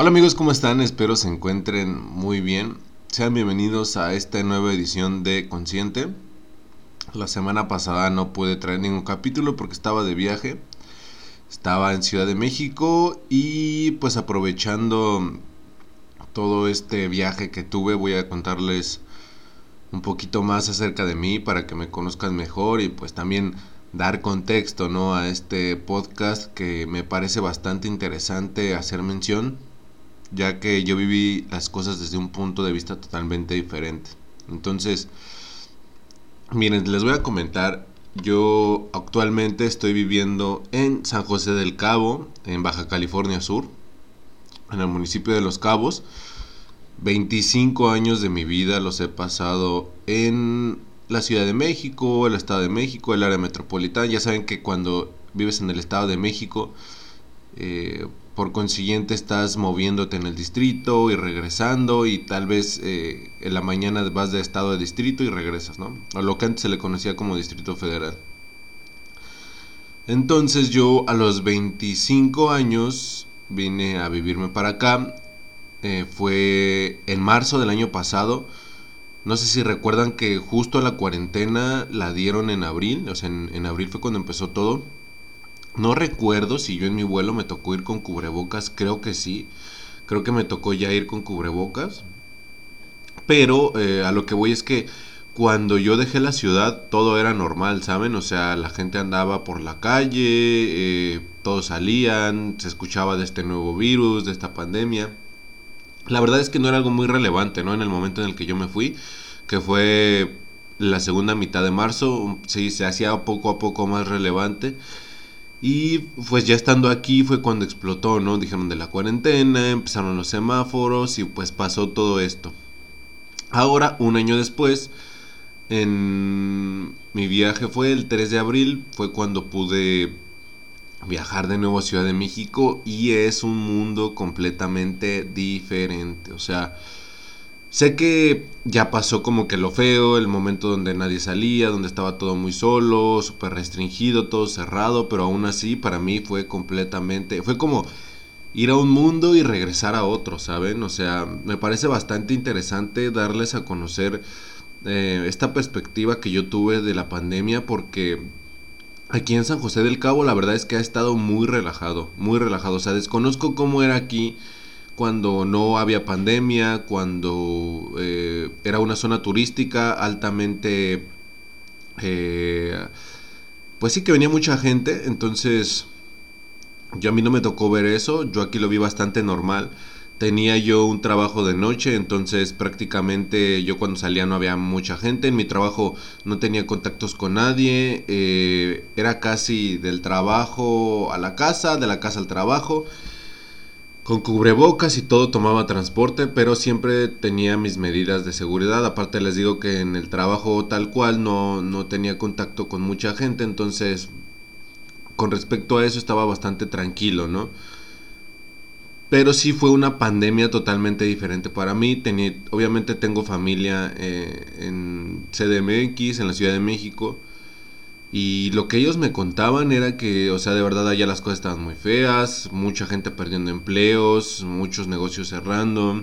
Hola amigos, ¿cómo están? Espero se encuentren muy bien. Sean bienvenidos a esta nueva edición de Consciente. La semana pasada no pude traer ningún capítulo porque estaba de viaje. Estaba en Ciudad de México y pues aprovechando todo este viaje que tuve voy a contarles un poquito más acerca de mí para que me conozcan mejor y pues también dar contexto ¿no? a este podcast que me parece bastante interesante hacer mención ya que yo viví las cosas desde un punto de vista totalmente diferente. Entonces, miren, les voy a comentar, yo actualmente estoy viviendo en San José del Cabo, en Baja California Sur, en el municipio de Los Cabos. 25 años de mi vida los he pasado en la Ciudad de México, el Estado de México, el área metropolitana. Ya saben que cuando vives en el Estado de México, eh, por consiguiente estás moviéndote en el distrito y regresando y tal vez eh, en la mañana vas de estado de distrito y regresas, ¿no? A lo que antes se le conocía como distrito federal. Entonces yo a los 25 años vine a vivirme para acá. Eh, fue en marzo del año pasado. No sé si recuerdan que justo la cuarentena la dieron en abril. O sea, en abril fue cuando empezó todo no recuerdo si yo en mi vuelo me tocó ir con cubrebocas, creo que sí. Creo que me tocó ya ir con cubrebocas. Pero eh, a lo que voy es que cuando yo dejé la ciudad todo era normal, ¿saben? O sea, la gente andaba por la calle, eh, todos salían, se escuchaba de este nuevo virus, de esta pandemia. La verdad es que no era algo muy relevante, ¿no? En el momento en el que yo me fui, que fue la segunda mitad de marzo, sí, se hacía poco a poco más relevante. Y pues ya estando aquí fue cuando explotó, ¿no? Dijeron de la cuarentena, empezaron los semáforos y pues pasó todo esto. Ahora, un año después, en mi viaje fue el 3 de abril, fue cuando pude viajar de nuevo a Ciudad de México y es un mundo completamente diferente. O sea, Sé que ya pasó como que lo feo, el momento donde nadie salía, donde estaba todo muy solo, súper restringido, todo cerrado, pero aún así para mí fue completamente, fue como ir a un mundo y regresar a otro, ¿saben? O sea, me parece bastante interesante darles a conocer eh, esta perspectiva que yo tuve de la pandemia porque aquí en San José del Cabo la verdad es que ha estado muy relajado, muy relajado, o sea, desconozco cómo era aquí cuando no había pandemia, cuando eh, era una zona turística altamente... Eh, pues sí que venía mucha gente, entonces yo a mí no me tocó ver eso, yo aquí lo vi bastante normal. Tenía yo un trabajo de noche, entonces prácticamente yo cuando salía no había mucha gente. En mi trabajo no tenía contactos con nadie. Eh, era casi del trabajo a la casa, de la casa al trabajo con cubrebocas y todo tomaba transporte, pero siempre tenía mis medidas de seguridad. Aparte les digo que en el trabajo tal cual no, no tenía contacto con mucha gente, entonces con respecto a eso estaba bastante tranquilo, ¿no? Pero sí fue una pandemia totalmente diferente para mí. Tenía, obviamente tengo familia eh, en CDMX, en la Ciudad de México. Y lo que ellos me contaban era que, o sea, de verdad allá las cosas estaban muy feas, mucha gente perdiendo empleos, muchos negocios cerrando,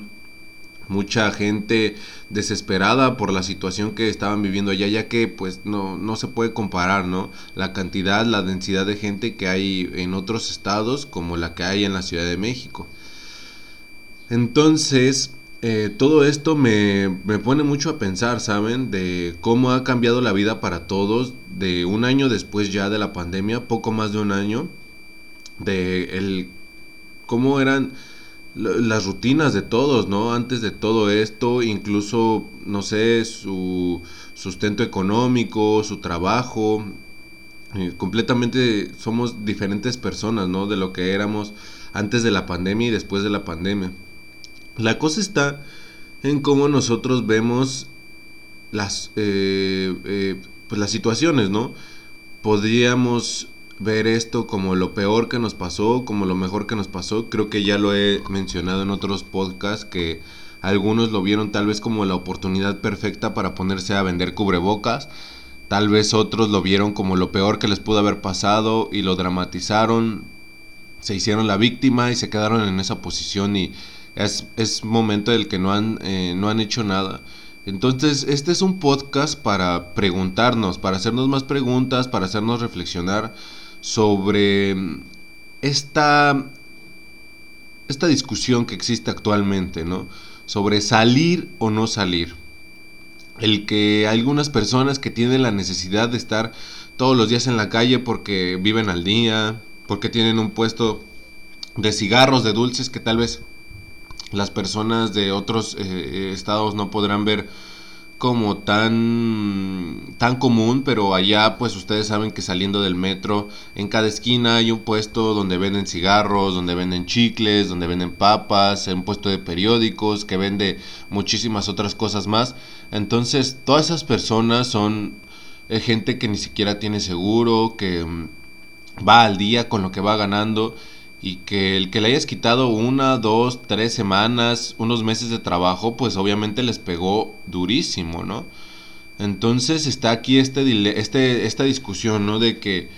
mucha gente desesperada por la situación que estaban viviendo allá, ya que pues no, no se puede comparar, ¿no? La cantidad, la densidad de gente que hay en otros estados como la que hay en la Ciudad de México. Entonces, eh, todo esto me, pone mucho a pensar, ¿saben? De cómo ha cambiado la vida para todos, de un año después ya de la pandemia, poco más de un año, de el, cómo eran las rutinas de todos, ¿no? Antes de todo esto, incluso, no sé, su sustento económico, su trabajo, eh, completamente somos diferentes personas, ¿no? De lo que éramos antes de la pandemia y después de la pandemia. La cosa está en cómo nosotros vemos las, eh, eh, pues las situaciones, ¿no? Podríamos ver esto como lo peor que nos pasó, como lo mejor que nos pasó. Creo que ya lo he mencionado en otros podcasts que algunos lo vieron tal vez como la oportunidad perfecta para ponerse a vender cubrebocas. Tal vez otros lo vieron como lo peor que les pudo haber pasado y lo dramatizaron. se hicieron la víctima y se quedaron en esa posición y es, es momento del que no han, eh, no han hecho nada. Entonces, este es un podcast para preguntarnos, para hacernos más preguntas, para hacernos reflexionar sobre esta, esta discusión que existe actualmente, ¿no? Sobre salir o no salir. El que algunas personas que tienen la necesidad de estar todos los días en la calle porque viven al día, porque tienen un puesto de cigarros, de dulces que tal vez las personas de otros eh, eh, estados no podrán ver como tan tan común, pero allá pues ustedes saben que saliendo del metro en cada esquina hay un puesto donde venden cigarros, donde venden chicles, donde venden papas, un puesto de periódicos que vende muchísimas otras cosas más. Entonces, todas esas personas son eh, gente que ni siquiera tiene seguro, que mm, va al día con lo que va ganando y que el que le hayas quitado una, dos, tres semanas, unos meses de trabajo, pues obviamente les pegó durísimo, ¿no? Entonces está aquí este, este, esta discusión, ¿no? De que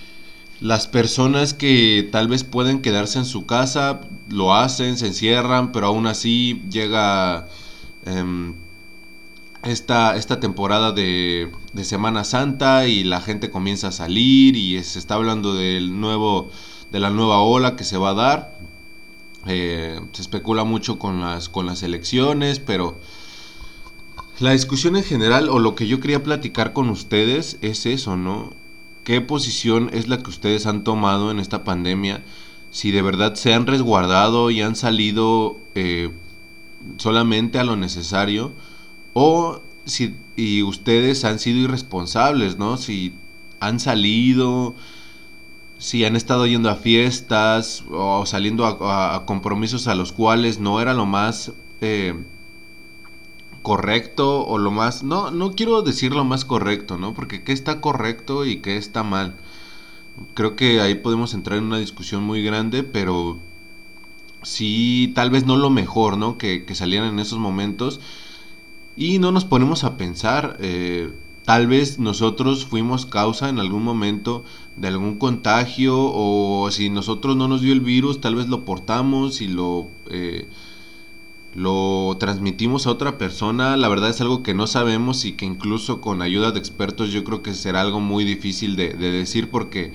las personas que tal vez pueden quedarse en su casa, lo hacen, se encierran, pero aún así llega em, esta, esta temporada de, de Semana Santa y la gente comienza a salir y se está hablando del nuevo de la nueva ola que se va a dar. Eh, se especula mucho con las, con las elecciones, pero la discusión en general o lo que yo quería platicar con ustedes es eso, ¿no? ¿Qué posición es la que ustedes han tomado en esta pandemia? Si de verdad se han resguardado y han salido eh, solamente a lo necesario o si y ustedes han sido irresponsables, ¿no? Si han salido, si han estado yendo a fiestas o saliendo a, compromisos a los cuales no era lo más eh, correcto o lo más... No, no quiero decir lo más correcto, ¿no? Porque qué está correcto y qué está mal. Creo que ahí podemos entrar en una discusión muy grande, pero sí, tal vez no lo mejor, ¿no? Que, salieran en esos momentos. Y no nos ponemos a pensar... Eh, Tal vez nosotros fuimos causa en algún momento de algún contagio o si nosotros no nos dio el virus, tal vez lo portamos y lo, eh, lo transmitimos a otra persona. La verdad es algo que no sabemos y que incluso con ayuda de expertos yo creo que será algo muy difícil de, decir porque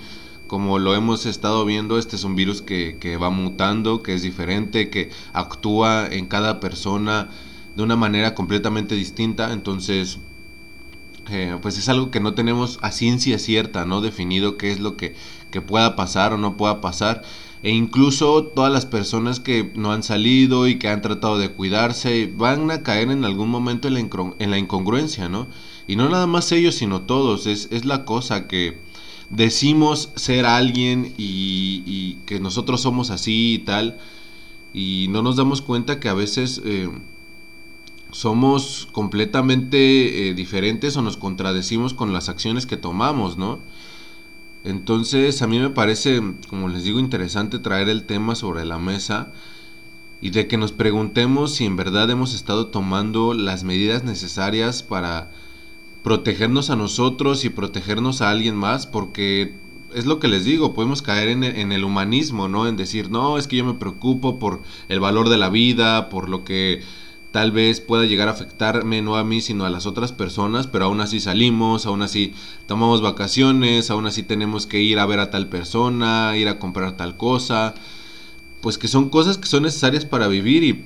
como lo hemos estado viendo, este es un virus que, que va mutando, que es diferente, que actúa en cada persona de una manera completamente distinta. Entonces pues es algo que no tenemos a ciencia cierta, ¿no? Definido qué es lo que, que pueda pasar o no pueda pasar. E incluso todas las personas que no han salido y que han tratado de cuidarse van a caer en algún momento en la, en la incongruencia, ¿no? Y no nada más ellos, sino todos. Es, es la cosa que decimos ser alguien y, y, que nosotros somos así y tal. Y no nos damos cuenta que a veces... Eh, somos completamente eh, diferentes o nos contradecimos con las acciones que tomamos, ¿no? Entonces a mí me parece, como les digo, interesante traer el tema sobre la mesa y de que nos preguntemos si en verdad hemos estado tomando las medidas necesarias para protegernos a nosotros y protegernos a alguien más, porque es lo que les digo, podemos caer en en el, humanismo, ¿no? En decir, no, es que yo me preocupo por el valor de la vida, por lo que tal vez pueda llegar a afectarme no a mí sino a las otras personas, pero aún así salimos, aún así tomamos vacaciones, aún así tenemos que ir a ver a tal persona, ir a comprar tal cosa, pues que son cosas que son necesarias para vivir y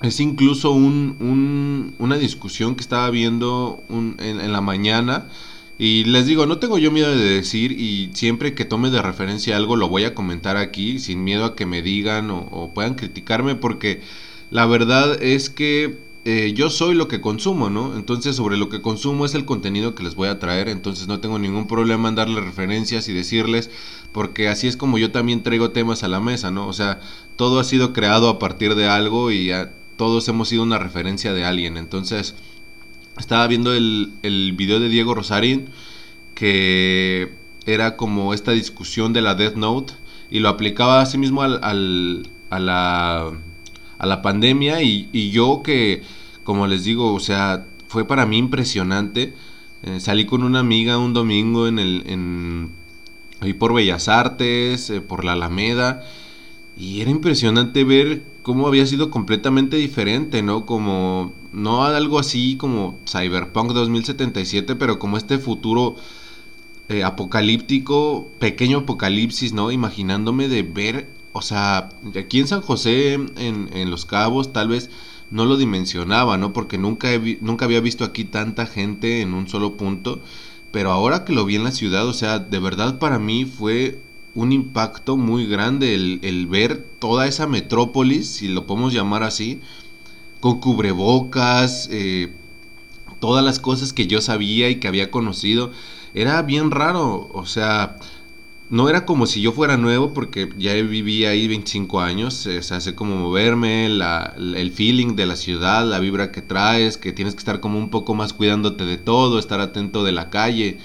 es incluso un, una discusión que estaba viendo en, en la mañana. Y les digo, no tengo yo miedo de decir y siempre que tome de referencia algo lo voy a comentar aquí sin miedo a que me digan o, o puedan criticarme porque la verdad es que eh, yo soy lo que consumo, ¿no? Entonces sobre lo que consumo es el contenido que les voy a traer, entonces no tengo ningún problema en darles referencias y decirles, porque así es como yo también traigo temas a la mesa, ¿no? O sea, todo ha sido creado a partir de algo y todos hemos sido una referencia de alguien, entonces estaba viendo el, el video de Diego Rosarín que era como esta discusión de la Death Note y lo aplicaba a sí mismo al, al, a la a la pandemia y, yo que, como les digo, o sea, fue para mí impresionante. Eh, salí con una amiga un domingo en el, ahí por Bellas Artes, eh, por la Alameda, Y era impresionante ver cómo había sido completamente diferente, ¿no? Como, no algo así como Cyberpunk 2077, pero como este futuro eh, apocalíptico, pequeño apocalipsis, ¿no? Imaginándome de ver, o sea, aquí en San José, en, en Los Cabos, tal vez no lo dimensionaba, ¿no? Porque nunca, nunca había visto aquí tanta gente en un solo punto. Pero ahora que lo vi en la ciudad, o sea, de verdad para mí fue un impacto muy grande el, ver toda esa metrópolis, si lo podemos llamar así, con cubrebocas, eh, todas las cosas que yo sabía y que había conocido. Era bien raro, o sea, no era como si yo fuera nuevo porque ya viví ahí 25 años, o sea, sé cómo moverme, el feeling de la ciudad, la vibra que traes, que tienes que estar como un poco más cuidándote de todo, estar atento de la calle,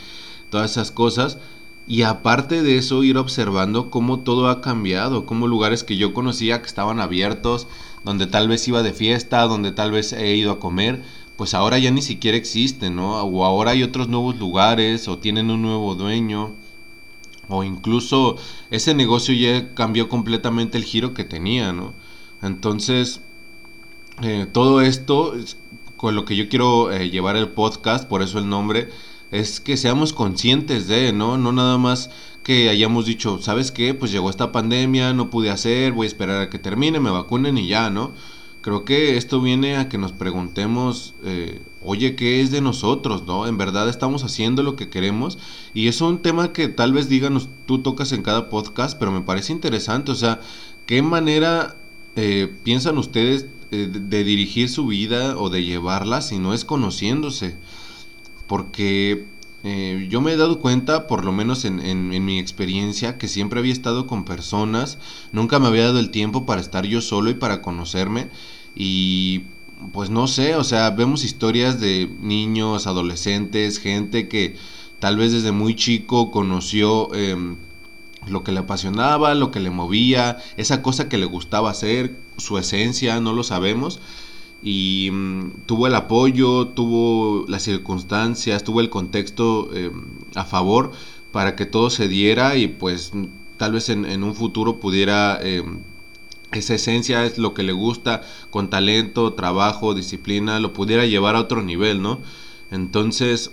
todas esas cosas y aparte de eso, ir observando cómo todo ha cambiado, cómo lugares que yo conocía que estaban abiertos, donde tal vez iba de fiesta, donde tal vez he ido a comer, pues ahora ya ni siquiera existen, ¿no? O ahora hay otros nuevos lugares, o tienen un nuevo dueño, o incluso ese negocio ya cambió completamente el giro que tenía, ¿no? Entonces, eh, todo esto, con lo que yo quiero eh, llevar el podcast, por eso el nombre, es que seamos conscientes de, ¿no? No nada más que hayamos dicho, ¿sabes qué? Pues llegó esta pandemia, no pude hacer, voy a esperar a que termine, me vacunen y ya, ¿no? Creo que esto viene a que nos preguntemos, eh, oye, ¿qué es de nosotros, no? En verdad estamos haciendo lo que queremos y es un tema que tal vez díganos, tú tocas en cada podcast, pero me parece interesante, o sea, ¿qué manera eh, piensan ustedes eh, de dirigir su vida o de llevarla si no es conociéndose? porque eh, yo me he dado cuenta, por lo menos en, en, mi experiencia, que siempre había estado con personas, nunca me había dado el tiempo para estar yo solo y para conocerme y pues no sé, o sea, vemos historias de niños, adolescentes, gente que tal vez desde muy chico conoció em, lo que le apasionaba, lo que le movía, esa cosa que le gustaba hacer, su esencia, no lo sabemos. Y mm, tuvo el apoyo, tuvo las circunstancias, tuvo el contexto em, a favor para que todo se diera y pues tal vez en, un futuro pudiera esa esencia es lo que le gusta con talento, trabajo, disciplina, lo pudiera llevar a otro nivel, ¿no? Entonces,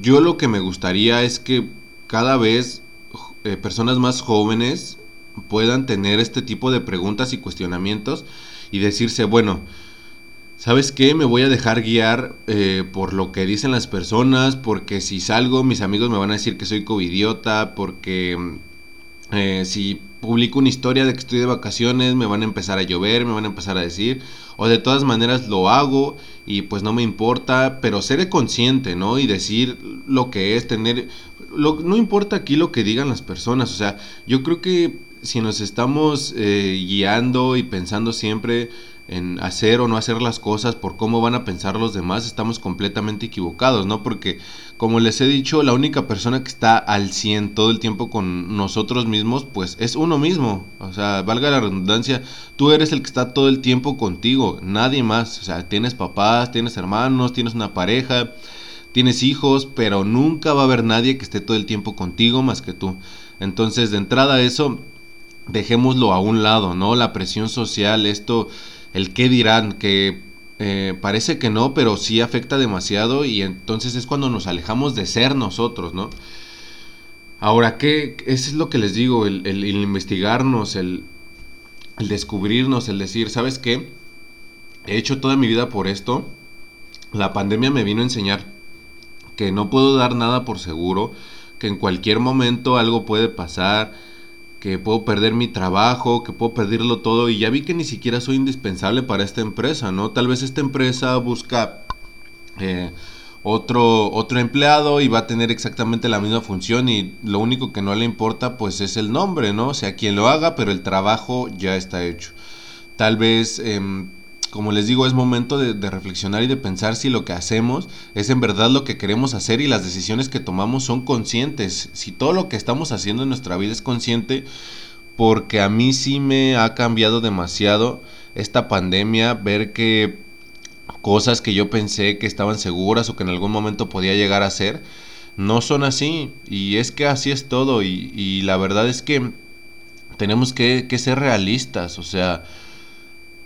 yo lo que me gustaría es que cada vez eh, personas más jóvenes puedan tener este tipo de preguntas y cuestionamientos y decirse, bueno, ¿sabes qué? Me voy a dejar guiar eh, por lo que dicen las personas, porque si salgo mis amigos me van a decir que soy covidiota, porque eh, si publico una historia de que estoy de vacaciones me van a empezar a llover, me van a empezar a decir, o de todas maneras lo hago y pues no me importa, pero seré consciente, ¿no? Y decir lo que es tener, lo, no importa aquí lo que digan las personas, o sea, yo creo que si nos estamos eh, guiando y pensando siempre en hacer o no hacer las cosas por cómo van a pensar los demás, estamos completamente equivocados, ¿no? Porque, como les he dicho, la única persona que está al 100 todo el tiempo con nosotros mismos, pues es uno mismo. O sea, valga la redundancia, tú eres el que está todo el tiempo contigo, nadie más. O sea, tienes papás, tienes hermanos, tienes una pareja, tienes hijos, pero nunca va a haber nadie que esté todo el tiempo contigo más que tú. Entonces, de entrada eso dejémoslo a un lado, ¿no? La presión social, esto, el qué dirán, que eh, parece que no, pero sí afecta demasiado y entonces es cuando nos alejamos de ser nosotros, ¿no? Ahora, ¿qué? Eso es lo que les digo, el, investigarnos, el, el descubrirnos, el decir, ¿sabes qué? He hecho toda mi vida por esto. La pandemia me vino a enseñar que no puedo dar nada por seguro, que en cualquier momento algo puede pasar, que puedo perder mi trabajo, que puedo perderlo todo y ya vi que ni siquiera soy indispensable para esta empresa, ¿no? Tal vez esta empresa busca eh, otro, otro empleado y va a tener exactamente la misma función y lo único que no le importa pues es el nombre, ¿no? O sea, quien lo haga, pero el trabajo ya está hecho. Tal vez em, como les digo, es momento de, reflexionar y de pensar si lo que hacemos es en verdad lo que queremos hacer y las decisiones que tomamos son conscientes. Si todo lo que estamos haciendo en nuestra vida es consciente, porque a mí sí me ha cambiado demasiado esta pandemia, ver que cosas que yo pensé que estaban seguras o que en algún momento podía llegar a ser, no son así. Y es que así es todo. Y, la verdad es que tenemos que ser realistas, o sea,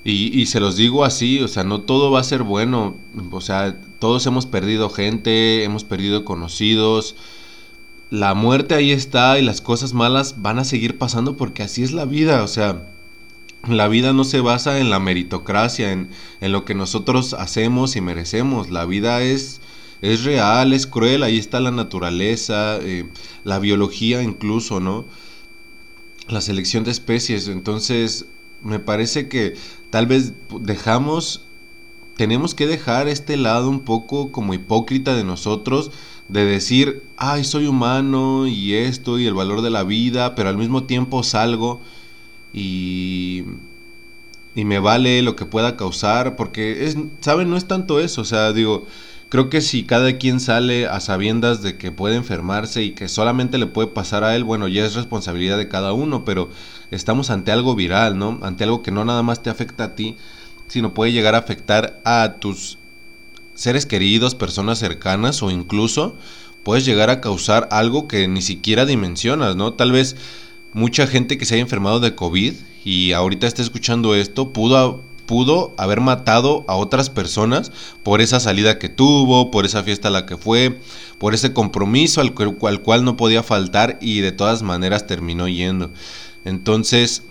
y, y, se los digo así, o sea, no todo va a ser bueno, o sea, todos hemos perdido gente, hemos perdido conocidos, la muerte ahí está y las cosas malas van a seguir pasando porque así es la vida, o sea, la vida no se basa en la meritocracia, en, en lo que nosotros hacemos y merecemos, la vida es, es real, es cruel, ahí está la naturaleza, eh, la biología incluso, ¿no? La selección de especies, entonces me parece que tal vez dejamos, tenemos que dejar este lado un poco como hipócrita de nosotros, de decir, ay, soy humano y esto y el valor de la vida, pero al mismo tiempo salgo y, y me vale lo que pueda causar, porque, es, ¿saben? No es tanto eso, o sea, digo, creo que si cada quien sale a sabiendas de que puede enfermarse y que solamente le puede pasar a él, bueno, ya es responsabilidad de cada uno, pero estamos ante algo viral, ¿no? Ante algo que no nada más te afecta a ti, sino puede llegar a afectar a tus seres queridos, personas cercanas o incluso puedes llegar a causar algo que ni siquiera dimensionas, ¿no? Tal vez mucha gente que se haya enfermado de COVID y ahorita esté escuchando esto pudo, pudo haber matado a otras personas por esa salida que tuvo, por esa fiesta a la que fue, por ese compromiso al, al cual no podía faltar y de todas maneras terminó yendo. Entonces,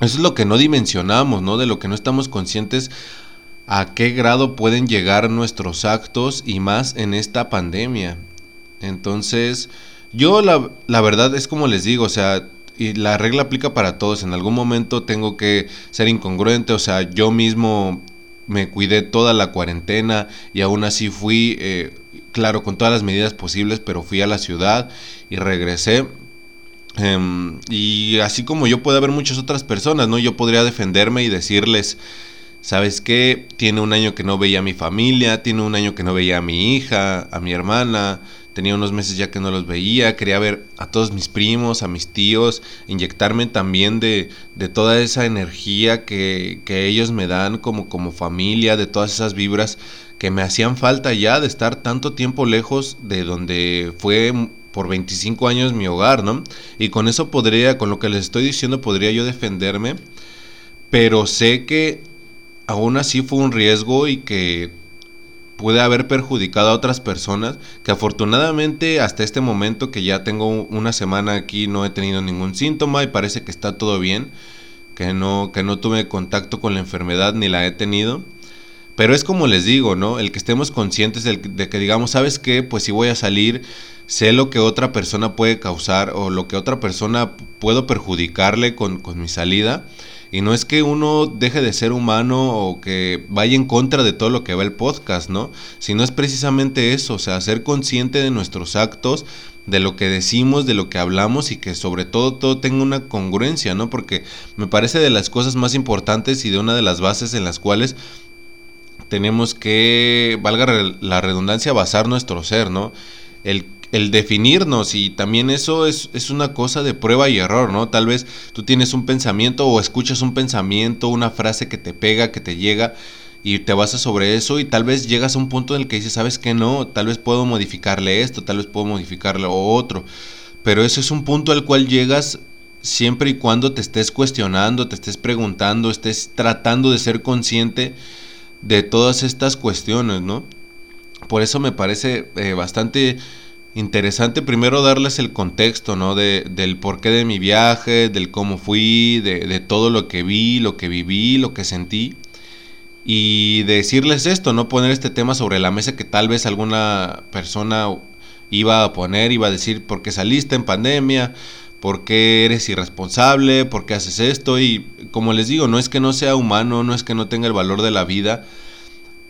eso es lo que no dimensionamos, ¿no? De lo que no estamos conscientes a qué grado pueden llegar nuestros actos y más en esta pandemia. Entonces, yo la, la verdad es como les digo, o sea, y la regla aplica para todos. En algún momento tengo que ser incongruente, o sea, yo mismo me cuidé toda la cuarentena y aún así fui, eh, claro, con todas las medidas posibles, pero fui a la ciudad y regresé Em, y así como yo puedo haber muchas otras personas, ¿no? Yo podría defenderme y decirles, ¿sabes qué? Tiene un año que no veía a mi familia, tiene un año que no veía a mi hija, a mi hermana, tenía unos meses ya que no los veía, quería ver a todos mis primos, a mis tíos, inyectarme también de, de toda esa energía que, que ellos me dan como, como familia, de todas esas vibras que me hacían falta ya de estar tanto tiempo lejos de donde fue por 25 años mi hogar, ¿no? Y con eso podría, con lo que les estoy diciendo, podría yo defenderme, pero sé que aún así fue un riesgo y que puede haber perjudicado a otras personas, que afortunadamente hasta este momento que ya tengo una semana aquí no he tenido ningún síntoma y parece que está todo bien, que no, que no tuve contacto con la enfermedad ni la he tenido. Pero es como les digo, ¿no? El que estemos conscientes de, que digamos, ¿sabes qué? Pues si voy a salir, sé lo que otra persona puede causar o lo que otra persona puedo perjudicarle con, mi salida. Y no es que uno deje de ser humano o que vaya en contra de todo lo que va el podcast, ¿no? Sino es precisamente eso, o sea, ser consciente de nuestros actos, de lo que decimos, de lo que hablamos y que sobre todo todo tenga una congruencia, ¿no? Porque me parece de las cosas más importantes y de una de las bases en las cuales tenemos que, valga la redundancia, basar nuestro ser, ¿no? El el definirnos y también eso es, es, una cosa de prueba y error, ¿no? Tal vez tú tienes un pensamiento o escuchas un pensamiento, una frase que te pega, que te llega y te basas sobre eso y tal vez llegas a un punto en el que dices, ¿sabes qué no? Tal vez puedo modificarle esto, tal vez puedo modificarle otro, pero eso es un punto al cual llegas siempre y cuando te estés cuestionando, te estés preguntando, estés tratando de ser consciente de todas estas cuestiones, ¿no? Por eso me parece eh, bastante interesante primero darles el contexto, ¿no? De, del porqué de mi viaje, del cómo fui, de, de, todo lo que vi, lo que viví, lo que sentí. Y decirles esto, no poner este tema sobre la mesa que tal vez alguna persona iba a poner, iba a decir, ¿por qué saliste en pandemia? ¿Por qué eres irresponsable? ¿Por qué haces esto? Y como les digo, no es que no sea humano, no es que no tenga el valor de la vida,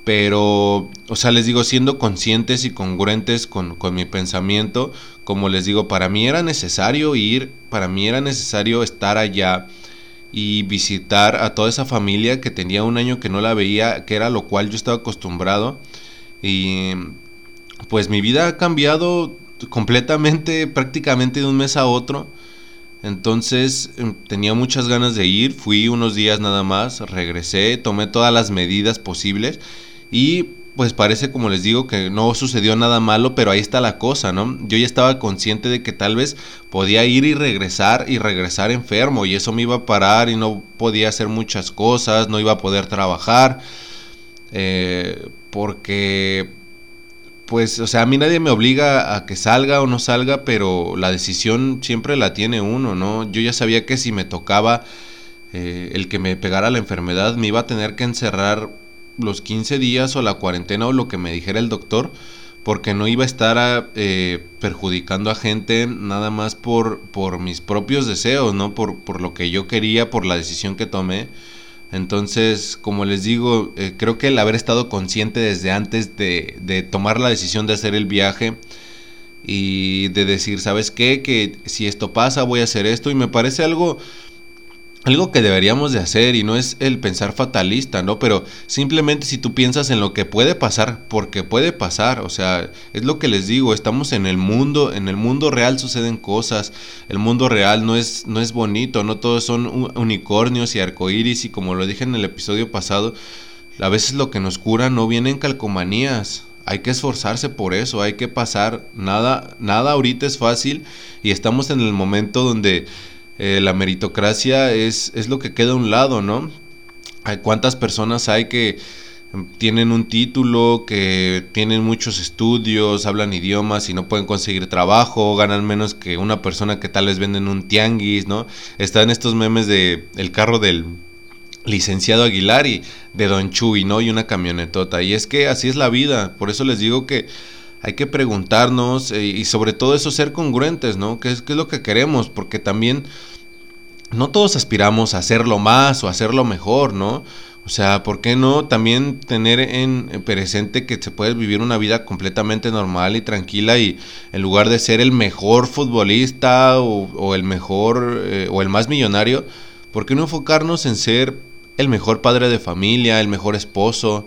pero, o sea, les digo, siendo conscientes y congruentes con, con, mi pensamiento, como les digo, para mí era necesario ir, para mí era necesario estar allá y visitar a toda esa familia que tenía un año que no la veía, que era lo cual yo estaba acostumbrado. Y pues mi vida ha cambiado completamente, prácticamente de un mes a otro. Entonces em, tenía muchas ganas de ir, fui unos días nada más, regresé, tomé todas las medidas posibles y pues parece como les digo que no sucedió nada malo, pero ahí está la cosa, ¿no? Yo ya estaba consciente de que tal vez podía ir y regresar y regresar enfermo y eso me iba a parar y no podía hacer muchas cosas, no iba a poder trabajar, eh, porque pues, o sea, a mí nadie me obliga a que salga o no salga, pero la decisión siempre la tiene uno, ¿no? Yo ya sabía que si me tocaba eh, el que me pegara la enfermedad, me iba a tener que encerrar los 15 días o la cuarentena o lo que me dijera el doctor, porque no iba a estar eh, perjudicando a gente nada más por, por mis propios deseos, ¿no? Por, por lo que yo quería, por la decisión que tomé entonces, como les digo, eh, creo que el haber estado consciente desde antes de, de, tomar la decisión de hacer el viaje y de decir, ¿sabes qué? Que si esto pasa, voy a hacer esto. Y me parece algo algo que deberíamos de hacer y no es el pensar fatalista, ¿no? Pero simplemente si tú piensas en lo que puede pasar, porque puede pasar, o sea, es lo que les digo, estamos en el mundo, en el mundo real suceden cosas, el mundo real no es, no es bonito, no todos son unicornios y arcoíris y como lo dije en el episodio pasado, a veces lo que nos cura no viene en calcomanías, hay que esforzarse por eso, hay que pasar, nada, nada ahorita es fácil y estamos en el momento donde eh, la meritocracia es, es lo que queda a un lado, ¿no? Hay cuántas personas hay que tienen un título, que tienen muchos estudios, hablan idiomas y no pueden conseguir trabajo, ganan menos que una persona que tal vez venden un tianguis, ¿no? Están estos memes de el carro del licenciado Aguilar y de Don Chuy, ¿no? Y una camionetota. Y es que así es la vida, por eso les digo que hay que preguntarnos eh, y sobre todo eso ser congruentes, ¿no? ¿Qué es, ¿Qué es lo que queremos? Porque también no todos aspiramos a hacerlo más o a hacerlo mejor, ¿no? O sea, ¿por qué no también tener en presente que se puede vivir una vida completamente normal y tranquila y en lugar de ser el mejor futbolista o, el mejor eh, o el más millonario, ¿por qué no enfocarnos en ser el mejor padre de familia, el mejor esposo,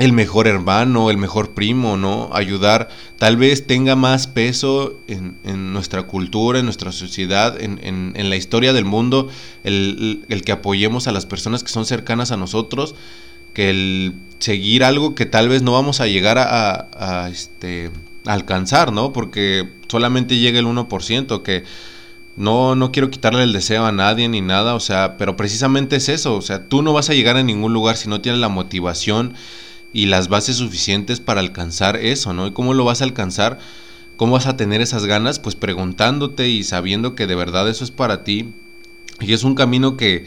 el mejor hermano, el mejor primo, ¿no? Ayudar, tal vez tenga más peso en, nuestra cultura, en nuestra sociedad, en, la historia del mundo, el, que apoyemos a las personas que son cercanas a nosotros, que el seguir algo que tal vez no vamos a llegar a, este, alcanzar, ¿no? Porque solamente llega el 1%, que no, no quiero quitarle el deseo a nadie ni nada, o sea, pero precisamente es eso, o sea, tú no vas a llegar a ningún lugar si no tienes la motivación, y las bases suficientes para alcanzar eso, ¿no? ¿Y cómo lo vas a alcanzar? ¿Cómo vas a tener esas ganas? Pues preguntándote y sabiendo que de verdad eso es para ti. Y es un camino que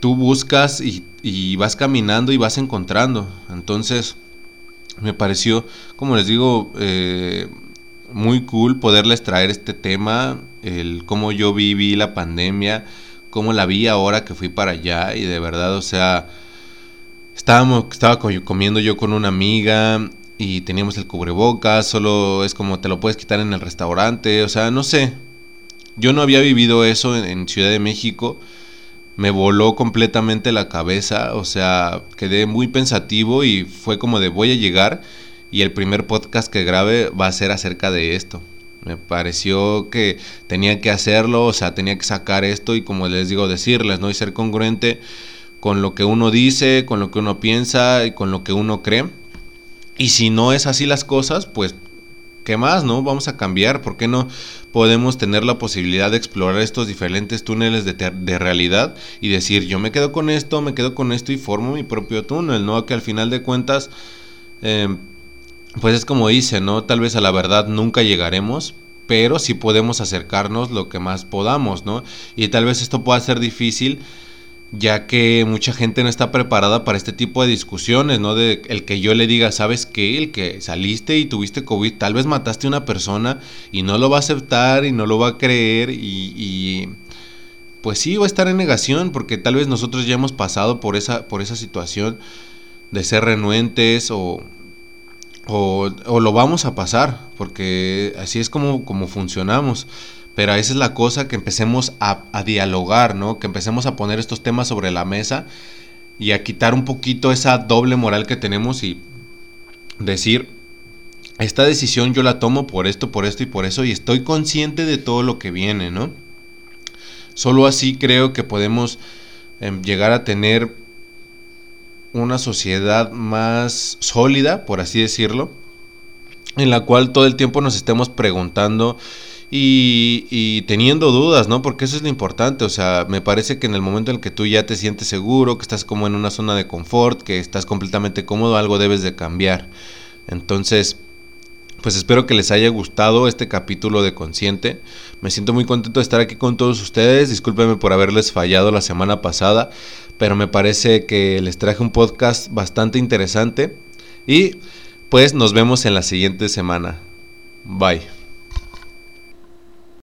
tú buscas y, vas caminando y vas encontrando. Entonces, me pareció, como les digo, eh, muy cool poderles traer este tema, el cómo yo viví la pandemia, cómo la vi ahora que fui para allá y de verdad, o sea, Estábamos, estaba comiendo yo con una amiga y teníamos el cubrebocas, solo es como te lo puedes quitar en el restaurante, o sea, no sé. Yo no había vivido eso en, Ciudad de México, me voló completamente la cabeza, o sea, quedé muy pensativo y fue como de voy a llegar y el primer podcast que grabe va a ser acerca de esto. Me pareció que tenía que hacerlo, o sea, tenía que sacar esto y como les digo, decirles, ¿no? Y ser congruente con lo que uno dice, con lo que uno piensa y con lo que uno cree. Y si no es así las cosas, pues, ¿qué más, no? Vamos a cambiar. ¿Por qué no podemos tener la posibilidad de explorar estos diferentes túneles de, realidad y decir, yo me quedo con esto, me quedo con esto y formo mi propio túnel, ¿no? Que al final de cuentas, em, pues es como dice, ¿no? Tal vez a la verdad nunca llegaremos, pero sí podemos acercarnos lo que más podamos, ¿no? Y tal vez esto pueda ser difícil ya que mucha gente no está preparada para este tipo de discusiones, ¿no? De el que yo le diga, ¿sabes qué? El que saliste y tuviste COVID, tal vez mataste a una persona y no lo va a aceptar y no lo va a creer y, pues sí, va a estar en negación porque tal vez nosotros ya hemos pasado por esa, por esa situación de ser renuentes o, o, o lo vamos a pasar porque así es como, como funcionamos. Pero esa es la cosa, que empecemos a, dialogar, ¿no? Que empecemos a poner estos temas sobre la mesa y a quitar un poquito esa doble moral que tenemos y decir, esta decisión yo la tomo por esto, por esto y por eso y estoy consciente de todo lo que viene, ¿no? Solo así creo que podemos em, llegar a tener una sociedad más sólida, por así decirlo, en la cual todo el tiempo nos estemos preguntando y, teniendo dudas, ¿no? Porque eso es lo importante, o sea, me parece que en el momento en el que tú ya te sientes seguro, que estás como en una zona de confort, que estás completamente cómodo, algo debes de cambiar. Entonces, pues espero que les haya gustado este capítulo de Consciente. Me siento muy contento de estar aquí con todos ustedes. Discúlpenme por haberles fallado la semana pasada, pero me parece que les traje un podcast bastante interesante. Y pues nos vemos en la siguiente semana. Bye.